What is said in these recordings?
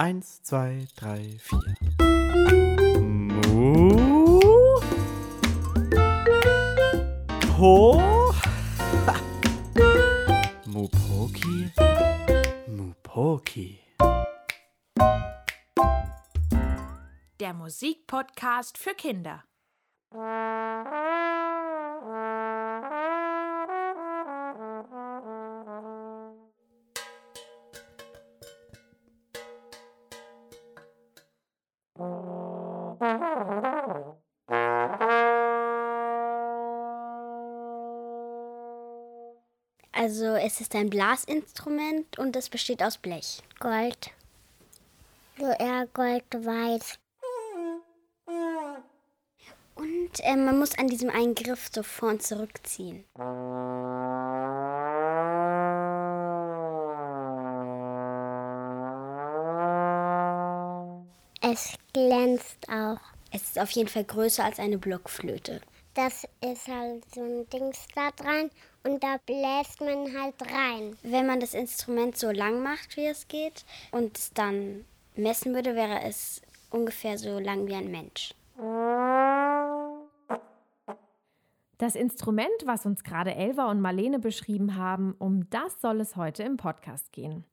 Eins, zwei, drei, vier. Mu. Po. Mupoki. Mupoki. Der Musikpodcast für Kinder. Also es ist ein Blasinstrument und es besteht aus Blech. Gold. So eher Gold-Weiß. Und äh, man muss an diesem einen Griff so vor und zurückziehen. Es glänzt auch. Es ist auf jeden Fall größer als eine Blockflöte. Das ist halt so ein Dings da dran und da bläst man halt rein. Wenn man das Instrument so lang macht, wie es geht, und es dann messen würde, wäre es ungefähr so lang wie ein Mensch. Das Instrument, was uns gerade Elva und Marlene beschrieben haben, um das soll es heute im Podcast gehen.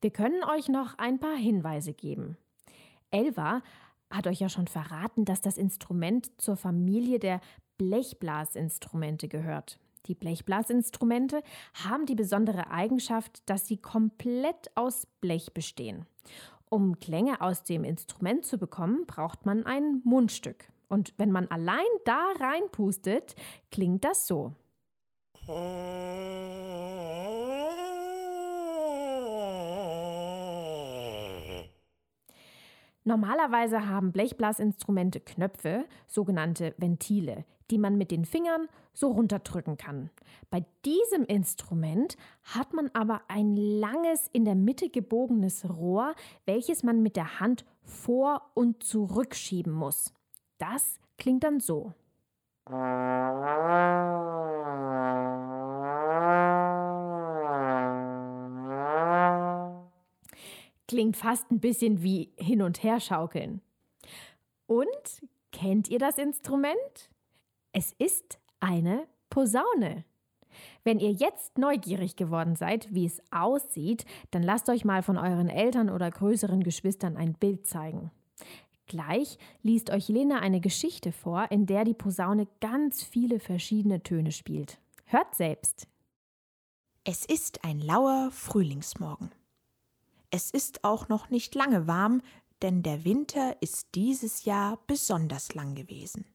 Wir können euch noch ein paar Hinweise geben. Elva hat euch ja schon verraten, dass das Instrument zur Familie der Blechblasinstrumente gehört. Die Blechblasinstrumente haben die besondere Eigenschaft, dass sie komplett aus Blech bestehen. Um Klänge aus dem Instrument zu bekommen, braucht man ein Mundstück. Und wenn man allein da reinpustet, klingt das so. Normalerweise haben Blechblasinstrumente Knöpfe, sogenannte Ventile, die man mit den Fingern so runterdrücken kann. Bei diesem Instrument hat man aber ein langes, in der Mitte gebogenes Rohr, welches man mit der Hand vor und zurückschieben muss. Das klingt dann so. Klingt fast ein bisschen wie hin und her schaukeln. Und kennt ihr das Instrument? Es ist eine Posaune. Wenn ihr jetzt neugierig geworden seid, wie es aussieht, dann lasst euch mal von euren Eltern oder größeren Geschwistern ein Bild zeigen. Gleich liest euch Lena eine Geschichte vor, in der die Posaune ganz viele verschiedene Töne spielt. Hört selbst. Es ist ein lauer Frühlingsmorgen. Es ist auch noch nicht lange warm, denn der Winter ist dieses Jahr besonders lang gewesen.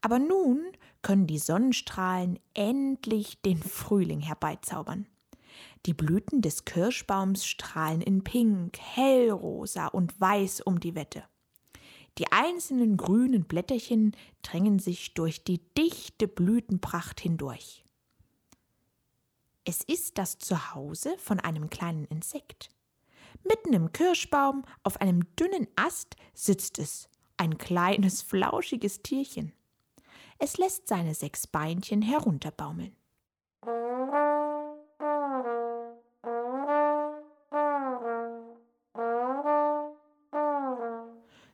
Aber nun können die Sonnenstrahlen endlich den Frühling herbeizaubern. Die Blüten des Kirschbaums strahlen in Pink, Hellrosa und Weiß um die Wette. Die einzelnen grünen Blätterchen drängen sich durch die dichte Blütenpracht hindurch. Es ist das Zuhause von einem kleinen Insekt. Mitten im Kirschbaum, auf einem dünnen Ast, sitzt es, ein kleines, flauschiges Tierchen. Es lässt seine sechs Beinchen herunterbaumeln.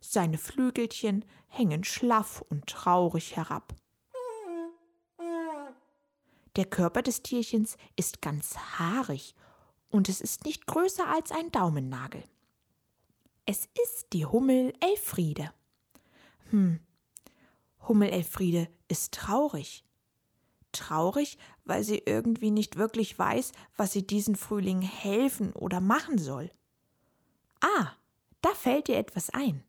Seine Flügelchen hängen schlaff und traurig herab. Der Körper des Tierchens ist ganz haarig und es ist nicht größer als ein Daumennagel. Es ist die Hummel Elfriede. Hm, Hummel Elfriede ist traurig. Traurig, weil sie irgendwie nicht wirklich weiß, was sie diesen Frühling helfen oder machen soll. Ah, da fällt ihr etwas ein.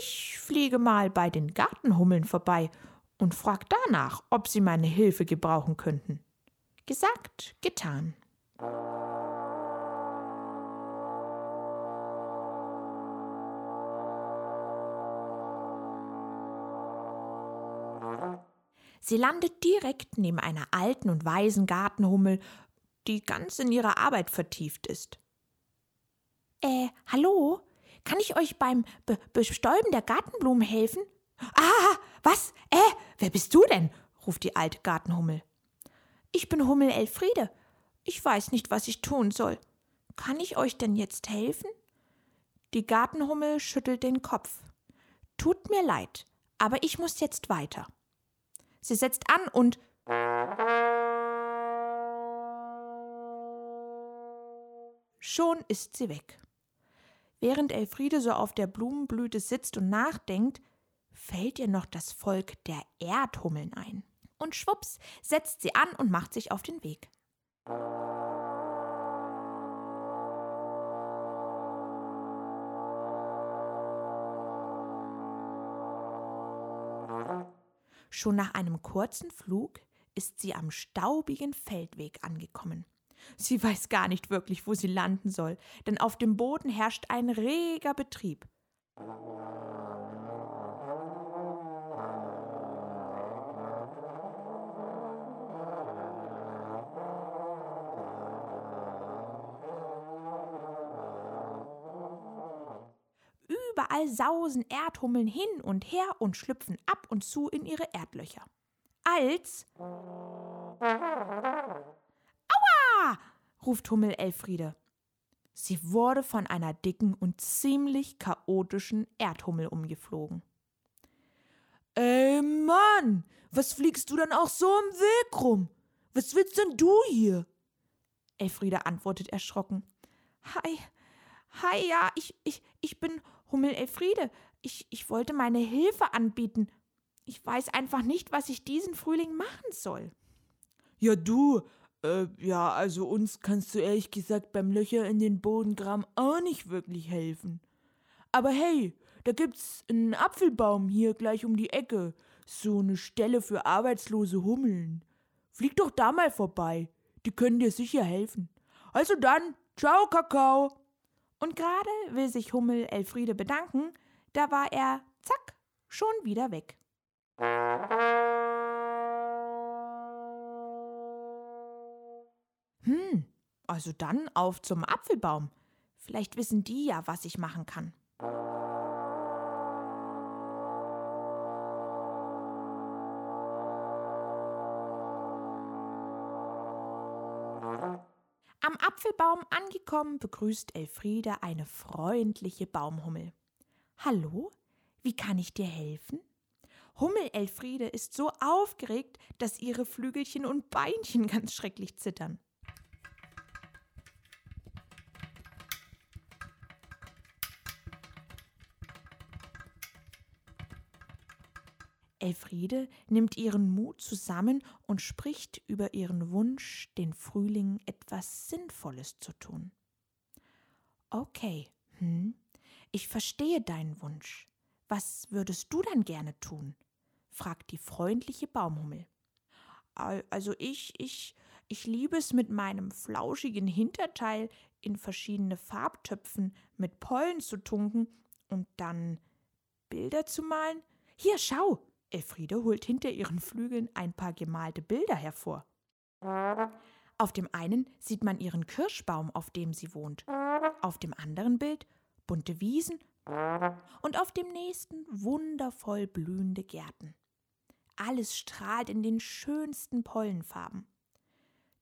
Ich fliege mal bei den Gartenhummeln vorbei und frag danach, ob sie meine Hilfe gebrauchen könnten. Gesagt, getan. Sie landet direkt neben einer alten und weisen Gartenhummel, die ganz in ihrer Arbeit vertieft ist. Äh, hallo? Kann ich euch beim Be Bestäuben der Gartenblumen helfen? Ah, was? Äh, wer bist du denn? ruft die alte Gartenhummel. Ich bin Hummel Elfriede. Ich weiß nicht, was ich tun soll. Kann ich euch denn jetzt helfen? Die Gartenhummel schüttelt den Kopf. Tut mir leid, aber ich muss jetzt weiter. Sie setzt an und schon ist sie weg. Während Elfriede so auf der Blumenblüte sitzt und nachdenkt, fällt ihr noch das Volk der Erdhummeln ein. Und schwupps setzt sie an und macht sich auf den Weg. Schon nach einem kurzen Flug ist sie am staubigen Feldweg angekommen. Sie weiß gar nicht wirklich, wo sie landen soll, denn auf dem Boden herrscht ein reger Betrieb. Überall sausen Erdhummeln hin und her und schlüpfen ab und zu in ihre Erdlöcher. Als Aua! ruft Hummel Elfriede. Sie wurde von einer dicken und ziemlich chaotischen Erdhummel umgeflogen. Ey Mann, was fliegst du dann auch so im Weg rum? Was willst denn du hier? Elfriede antwortet erschrocken. Hi, hi, ja, ich, ich, ich bin Hummel Elfriede. Ich, ich wollte meine Hilfe anbieten. Ich weiß einfach nicht, was ich diesen Frühling machen soll. Ja, du, äh, ja, also uns kannst du ehrlich gesagt beim Löcher in den Bodengraben auch nicht wirklich helfen. Aber hey, da gibt's einen Apfelbaum hier gleich um die Ecke. So eine Stelle für arbeitslose Hummeln. Flieg doch da mal vorbei. Die können dir sicher helfen. Also dann, ciao, Kakao. Und gerade will sich Hummel Elfriede bedanken, da war er, zack, schon wieder weg. Hm, also dann auf zum Apfelbaum. Vielleicht wissen die ja, was ich machen kann. Am Apfelbaum angekommen, begrüßt Elfriede eine freundliche Baumhummel. Hallo, wie kann ich dir helfen? Hummel Elfriede ist so aufgeregt, dass ihre Flügelchen und Beinchen ganz schrecklich zittern. Elfriede nimmt ihren Mut zusammen und spricht über ihren Wunsch, den Frühling etwas Sinnvolles zu tun. Okay, hm, ich verstehe deinen Wunsch. Was würdest du dann gerne tun? fragt die freundliche Baumhummel. Also ich, ich, ich liebe es mit meinem flauschigen Hinterteil in verschiedene Farbtöpfen mit Pollen zu tunken und dann Bilder zu malen. Hier, schau! Elfriede holt hinter ihren Flügeln ein paar gemalte Bilder hervor. Auf dem einen sieht man ihren Kirschbaum, auf dem sie wohnt. Auf dem anderen Bild bunte Wiesen und auf dem nächsten wundervoll blühende Gärten. Alles strahlt in den schönsten Pollenfarben.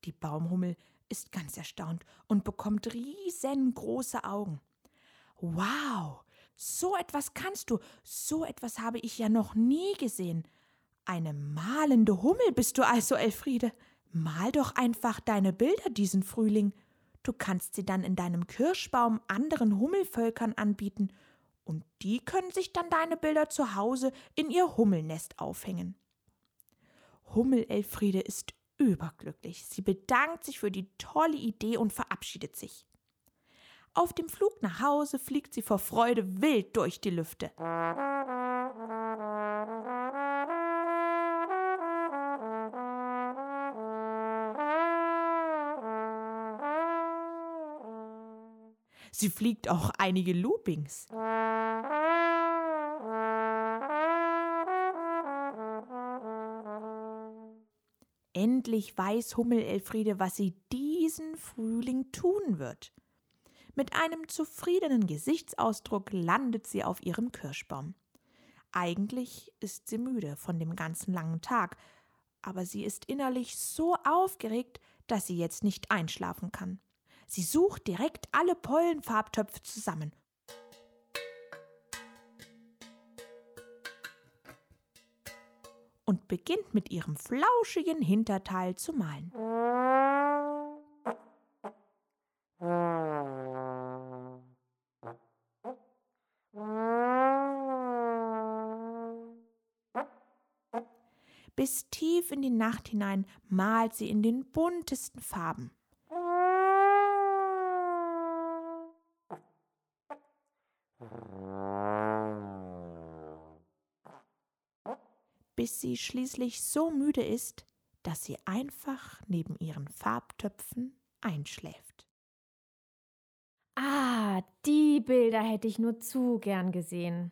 Die Baumhummel ist ganz erstaunt und bekommt riesengroße Augen. Wow, so etwas kannst du, so etwas habe ich ja noch nie gesehen. Eine malende Hummel bist du also, Elfriede. Mal doch einfach deine Bilder diesen Frühling. Du kannst sie dann in deinem Kirschbaum anderen Hummelvölkern anbieten, und die können sich dann deine Bilder zu Hause in ihr Hummelnest aufhängen. Hummel Elfriede ist überglücklich. Sie bedankt sich für die tolle Idee und verabschiedet sich. Auf dem Flug nach Hause fliegt sie vor Freude wild durch die Lüfte. Sie fliegt auch einige Loopings. Endlich weiß Hummel Elfriede, was sie diesen Frühling tun wird. Mit einem zufriedenen Gesichtsausdruck landet sie auf ihrem Kirschbaum. Eigentlich ist sie müde von dem ganzen langen Tag, aber sie ist innerlich so aufgeregt, dass sie jetzt nicht einschlafen kann. Sie sucht direkt alle Pollenfarbtöpfe zusammen. Und beginnt mit ihrem flauschigen Hinterteil zu malen. Die Nacht hinein malt sie in den buntesten Farben. bis sie schließlich so müde ist, dass sie einfach neben ihren Farbtöpfen einschläft. Ah, die Bilder hätte ich nur zu gern gesehen.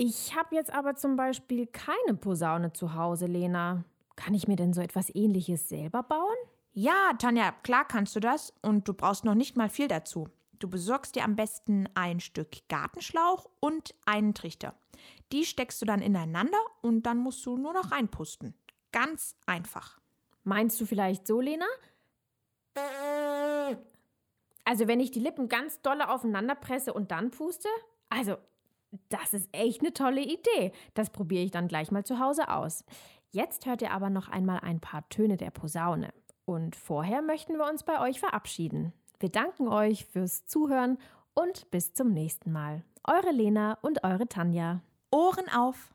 Ich habe jetzt aber zum Beispiel keine Posaune zu Hause, Lena. Kann ich mir denn so etwas ähnliches selber bauen? Ja, Tanja, klar kannst du das und du brauchst noch nicht mal viel dazu. Du besorgst dir am besten ein Stück Gartenschlauch und einen Trichter. Die steckst du dann ineinander und dann musst du nur noch reinpusten. Ganz einfach. Meinst du vielleicht so, Lena? Also wenn ich die Lippen ganz dolle aufeinander presse und dann puste? Also, das ist echt eine tolle Idee. Das probiere ich dann gleich mal zu Hause aus. Jetzt hört ihr aber noch einmal ein paar Töne der Posaune. Und vorher möchten wir uns bei euch verabschieden. Wir danken euch fürs Zuhören und bis zum nächsten Mal. Eure Lena und eure Tanja. Ohren auf!